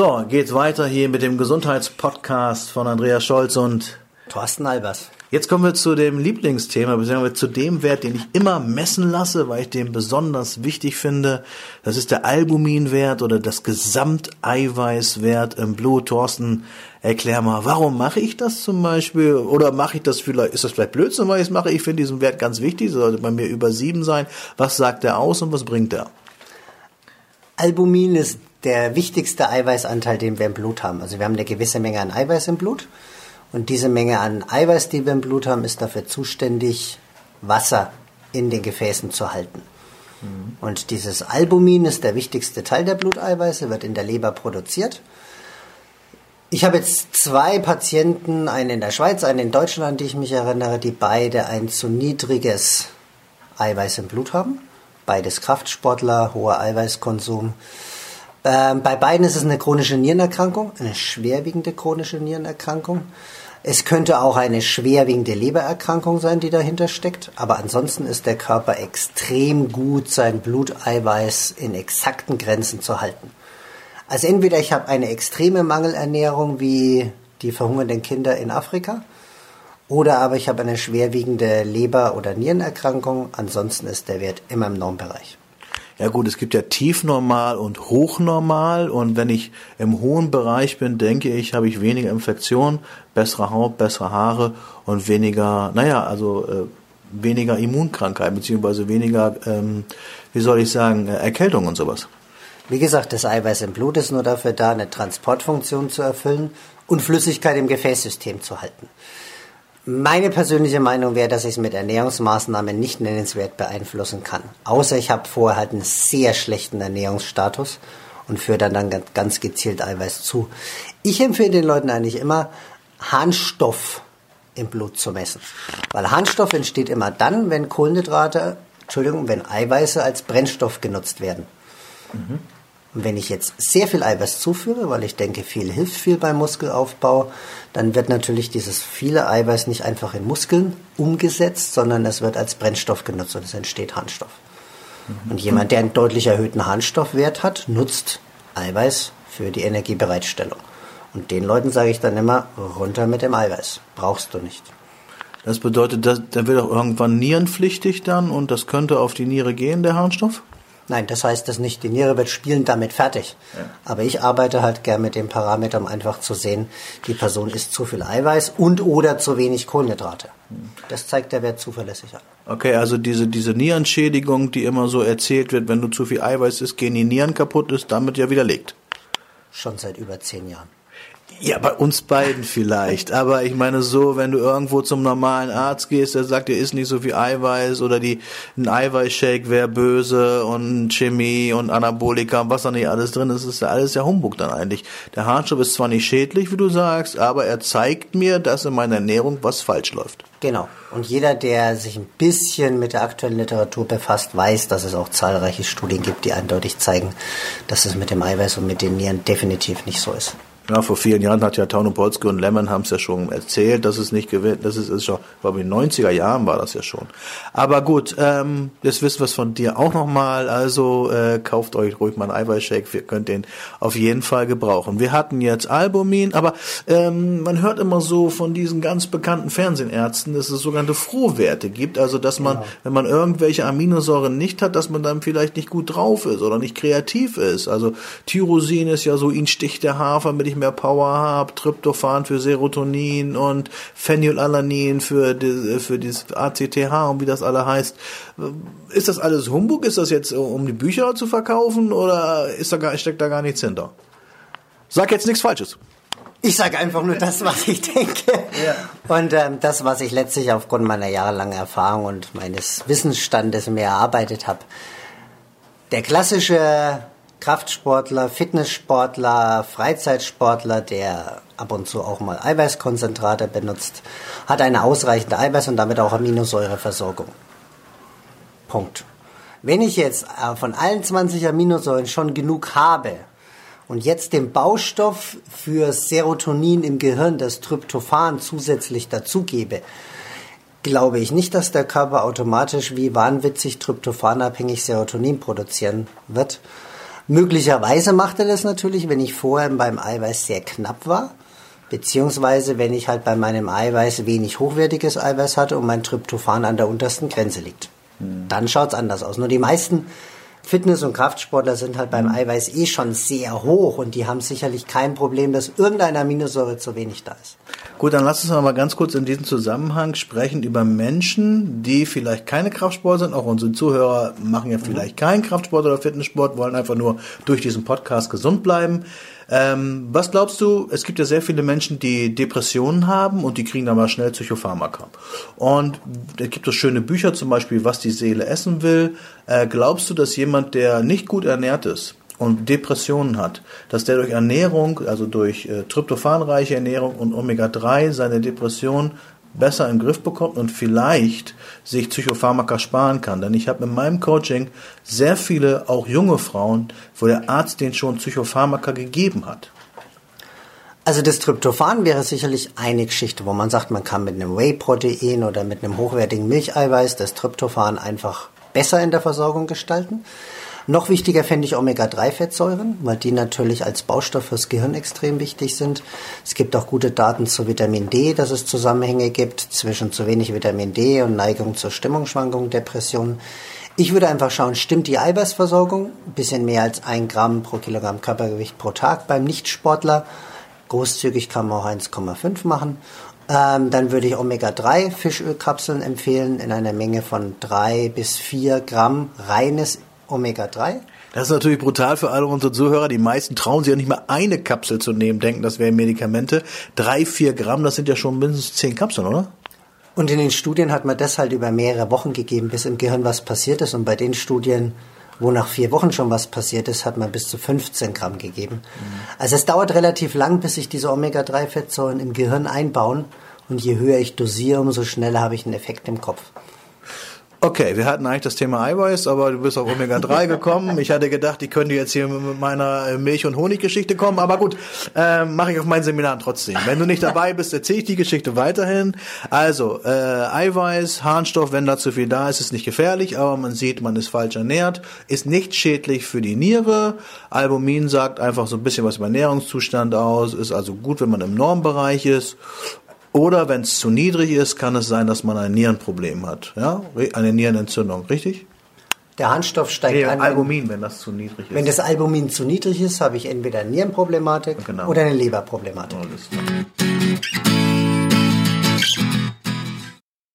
So, geht's weiter hier mit dem Gesundheitspodcast von Andreas Scholz und Thorsten Albers. Jetzt kommen wir zu dem Lieblingsthema, beziehungsweise zu dem Wert, den ich immer messen lasse, weil ich den besonders wichtig finde. Das ist der Albuminwert oder das Gesamteiweißwert im Blut. Thorsten, erklär mal, warum mache ich das zum Beispiel? Oder mache ich das vielleicht, ist das vielleicht Blödsinn, weil ich es mache? Ich finde diesen Wert ganz wichtig, sollte bei mir über sieben sein. Was sagt er aus und was bringt er? Albumin ist der wichtigste Eiweißanteil, den wir im Blut haben. Also wir haben eine gewisse Menge an Eiweiß im Blut und diese Menge an Eiweiß, die wir im Blut haben, ist dafür zuständig, Wasser in den Gefäßen zu halten. Mhm. Und dieses Albumin ist der wichtigste Teil der Bluteiweiße, wird in der Leber produziert. Ich habe jetzt zwei Patienten, einen in der Schweiz, einen in Deutschland, die ich mich erinnere, die beide ein zu niedriges Eiweiß im Blut haben. Beides Kraftsportler, hoher Eiweißkonsum. Ähm, bei beiden ist es eine chronische Nierenerkrankung, eine schwerwiegende chronische Nierenerkrankung. Es könnte auch eine schwerwiegende Lebererkrankung sein, die dahinter steckt, aber ansonsten ist der Körper extrem gut, sein Bluteiweiß in exakten Grenzen zu halten. Also entweder ich habe eine extreme Mangelernährung wie die verhungernden Kinder in Afrika, oder aber ich habe eine schwerwiegende Leber- oder Nierenerkrankung, ansonsten ist der Wert immer im Normbereich. Ja gut, es gibt ja tiefnormal und hochnormal und wenn ich im hohen Bereich bin, denke ich, habe ich weniger Infektion, bessere Haut, bessere Haare und weniger, naja, also äh, weniger Immunkrankheit beziehungsweise weniger, ähm, wie soll ich sagen, äh, Erkältung und sowas. Wie gesagt, das Eiweiß im Blut ist nur dafür da, eine Transportfunktion zu erfüllen und Flüssigkeit im Gefäßsystem zu halten. Meine persönliche Meinung wäre, dass ich es mit Ernährungsmaßnahmen nicht nennenswert beeinflussen kann. Außer ich habe vorher halt einen sehr schlechten Ernährungsstatus und führe dann, dann ganz gezielt Eiweiß zu. Ich empfehle den Leuten eigentlich immer, Harnstoff im Blut zu messen. Weil Harnstoff entsteht immer dann, wenn Kohlenhydrate, Entschuldigung, wenn Eiweiße als Brennstoff genutzt werden. Mhm. Und wenn ich jetzt sehr viel Eiweiß zuführe, weil ich denke, viel hilft viel beim Muskelaufbau, dann wird natürlich dieses viele Eiweiß nicht einfach in Muskeln umgesetzt, sondern es wird als Brennstoff genutzt und es entsteht Harnstoff. Mhm. Und jemand, der einen deutlich erhöhten Harnstoffwert hat, nutzt Eiweiß für die Energiebereitstellung. Und den Leuten sage ich dann immer, runter mit dem Eiweiß. Brauchst du nicht. Das bedeutet, der wird auch irgendwann nierenpflichtig dann und das könnte auf die Niere gehen, der Harnstoff? Nein, das heißt das nicht. Die Niere wird spielend damit fertig. Ja. Aber ich arbeite halt gern mit dem Parameter, um einfach zu sehen, die Person isst zu viel Eiweiß und oder zu wenig Kohlenhydrate. Das zeigt der Wert zuverlässig an. Okay, also diese, diese Nierenschädigung, die immer so erzählt wird, wenn du zu viel Eiweiß isst, gehen die Nieren kaputt, ist damit ja widerlegt. Schon seit über zehn Jahren. Ja, bei uns beiden vielleicht. Aber ich meine so, wenn du irgendwo zum normalen Arzt gehst, der sagt, dir ist nicht so viel Eiweiß oder die, ein Eiweißshake wäre böse und Chemie und Anabolika und was da nicht alles drin ist, ist ja alles ja Humbug dann eigentlich. Der Harnstoff ist zwar nicht schädlich, wie du sagst, aber er zeigt mir, dass in meiner Ernährung was falsch läuft. Genau. Und jeder, der sich ein bisschen mit der aktuellen Literatur befasst, weiß, dass es auch zahlreiche Studien gibt, die eindeutig zeigen, dass es mit dem Eiweiß und mit den Nieren definitiv nicht so ist. Ja, vor vielen Jahren hat ja Taunopolsky und Lemon haben es ja schon erzählt, dass es nicht gewinnt. Das ist, ist schon, ich glaube in den 90er Jahren war das ja schon. Aber gut, ähm, jetzt wissen wir es von dir auch nochmal. Also äh, kauft euch ruhig mal einen Eiweißshake, wir könnt den auf jeden Fall gebrauchen. Wir hatten jetzt Albumin, aber ähm, man hört immer so von diesen ganz bekannten Fernsehärzten, dass es sogenannte Frohwerte gibt. Also dass man, genau. wenn man irgendwelche Aminosäuren nicht hat, dass man dann vielleicht nicht gut drauf ist oder nicht kreativ ist. Also Tyrosin ist ja so, ihn sticht der Hafer mit ich mehr Power habe, Tryptophan für Serotonin und Phenylalanin für, die, für dieses ACTH und wie das alle heißt. Ist das alles Humbug? Ist das jetzt, um die Bücher zu verkaufen oder ist da gar, steckt da gar nichts hinter? Sag jetzt nichts Falsches. Ich sage einfach nur das, was ich denke. Ja. Und ähm, das, was ich letztlich aufgrund meiner jahrelangen Erfahrung und meines Wissensstandes mir erarbeitet habe. Der klassische Kraftsportler, Fitnesssportler, Freizeitsportler, der ab und zu auch mal Eiweißkonzentrate benutzt, hat eine ausreichende Eiweiß- und damit auch Aminosäureversorgung. Punkt. Wenn ich jetzt äh, von allen 20 Aminosäuren schon genug habe und jetzt den Baustoff für Serotonin im Gehirn, das Tryptophan, zusätzlich dazugebe, glaube ich nicht, dass der Körper automatisch wie wahnwitzig tryptophanabhängig Serotonin produzieren wird, Möglicherweise macht er das natürlich, wenn ich vorher beim Eiweiß sehr knapp war, beziehungsweise wenn ich halt bei meinem Eiweiß wenig hochwertiges Eiweiß hatte und mein Tryptophan an der untersten Grenze liegt. Hm. Dann schaut's anders aus. Nur die meisten Fitness- und Kraftsportler sind halt beim Eiweiß eh schon sehr hoch und die haben sicherlich kein Problem, dass irgendeine Aminosäure zu wenig da ist. Gut, dann lass uns noch mal ganz kurz in diesem Zusammenhang sprechen über Menschen, die vielleicht keine Kraftsport sind. Auch unsere Zuhörer machen ja vielleicht keinen Kraftsport oder Fitnesssport, wollen einfach nur durch diesen Podcast gesund bleiben. Ähm, was glaubst du, es gibt ja sehr viele Menschen, die Depressionen haben und die kriegen dann mal schnell Psychopharmaka. Und es gibt so schöne Bücher, zum Beispiel, was die Seele essen will. Äh, glaubst du, dass jemand, der nicht gut ernährt ist, und Depressionen hat, dass der durch Ernährung, also durch äh, tryptophanreiche Ernährung und Omega-3 seine Depression besser im Griff bekommt und vielleicht sich Psychopharmaka sparen kann. Denn ich habe in meinem Coaching sehr viele, auch junge Frauen, wo der Arzt denen schon Psychopharmaka gegeben hat. Also das Tryptophan wäre sicherlich eine Geschichte, wo man sagt, man kann mit einem Whey-Protein oder mit einem hochwertigen Milcheiweiß das Tryptophan einfach besser in der Versorgung gestalten. Noch wichtiger fände ich Omega-3-Fettsäuren, weil die natürlich als Baustoff fürs Gehirn extrem wichtig sind. Es gibt auch gute Daten zu Vitamin D, dass es Zusammenhänge gibt zwischen zu wenig Vitamin D und Neigung zur Stimmungsschwankung, Depressionen. Ich würde einfach schauen, stimmt die Eiweißversorgung? Bisschen mehr als ein Gramm pro Kilogramm Körpergewicht pro Tag beim Nichtsportler. Großzügig kann man auch 1,5 machen. Ähm, dann würde ich Omega-3 Fischölkapseln empfehlen in einer Menge von 3 bis 4 Gramm reines Omega-3. Das ist natürlich brutal für alle unsere Zuhörer. Die meisten trauen sich ja nicht mal eine Kapsel zu nehmen, denken, das wären Medikamente. Drei, vier Gramm, das sind ja schon mindestens zehn Kapseln, oder? Und in den Studien hat man das halt über mehrere Wochen gegeben, bis im Gehirn was passiert ist. Und bei den Studien, wo nach vier Wochen schon was passiert ist, hat man bis zu 15 Gramm gegeben. Mhm. Also es dauert relativ lang, bis sich diese Omega-3-Fettsäuren im Gehirn einbauen. Und je höher ich dosiere, umso schneller habe ich einen Effekt im Kopf. Okay, wir hatten eigentlich das Thema Eiweiß, aber du bist auf Omega-3 gekommen. Ich hatte gedacht, ich könnte jetzt hier mit meiner äh, Milch- und Honiggeschichte kommen, aber gut, äh, mache ich auf meinen Seminaren trotzdem. Wenn du nicht dabei bist, erzähle ich die Geschichte weiterhin. Also, äh, Eiweiß, Harnstoff, wenn da zu viel da ist, ist nicht gefährlich, aber man sieht, man ist falsch ernährt, ist nicht schädlich für die Niere. Albumin sagt einfach so ein bisschen was über Ernährungszustand aus, ist also gut, wenn man im Normbereich ist oder wenn es zu niedrig ist, kann es sein, dass man ein Nierenproblem hat. Ja? Eine Nierenentzündung, richtig? Der Harnstoff steigt nee, an. Albumin, wenn das zu niedrig ist. Wenn das Albumin zu niedrig ist, habe ich entweder eine Nierenproblematik genau. oder eine Leberproblematik. Alles klar.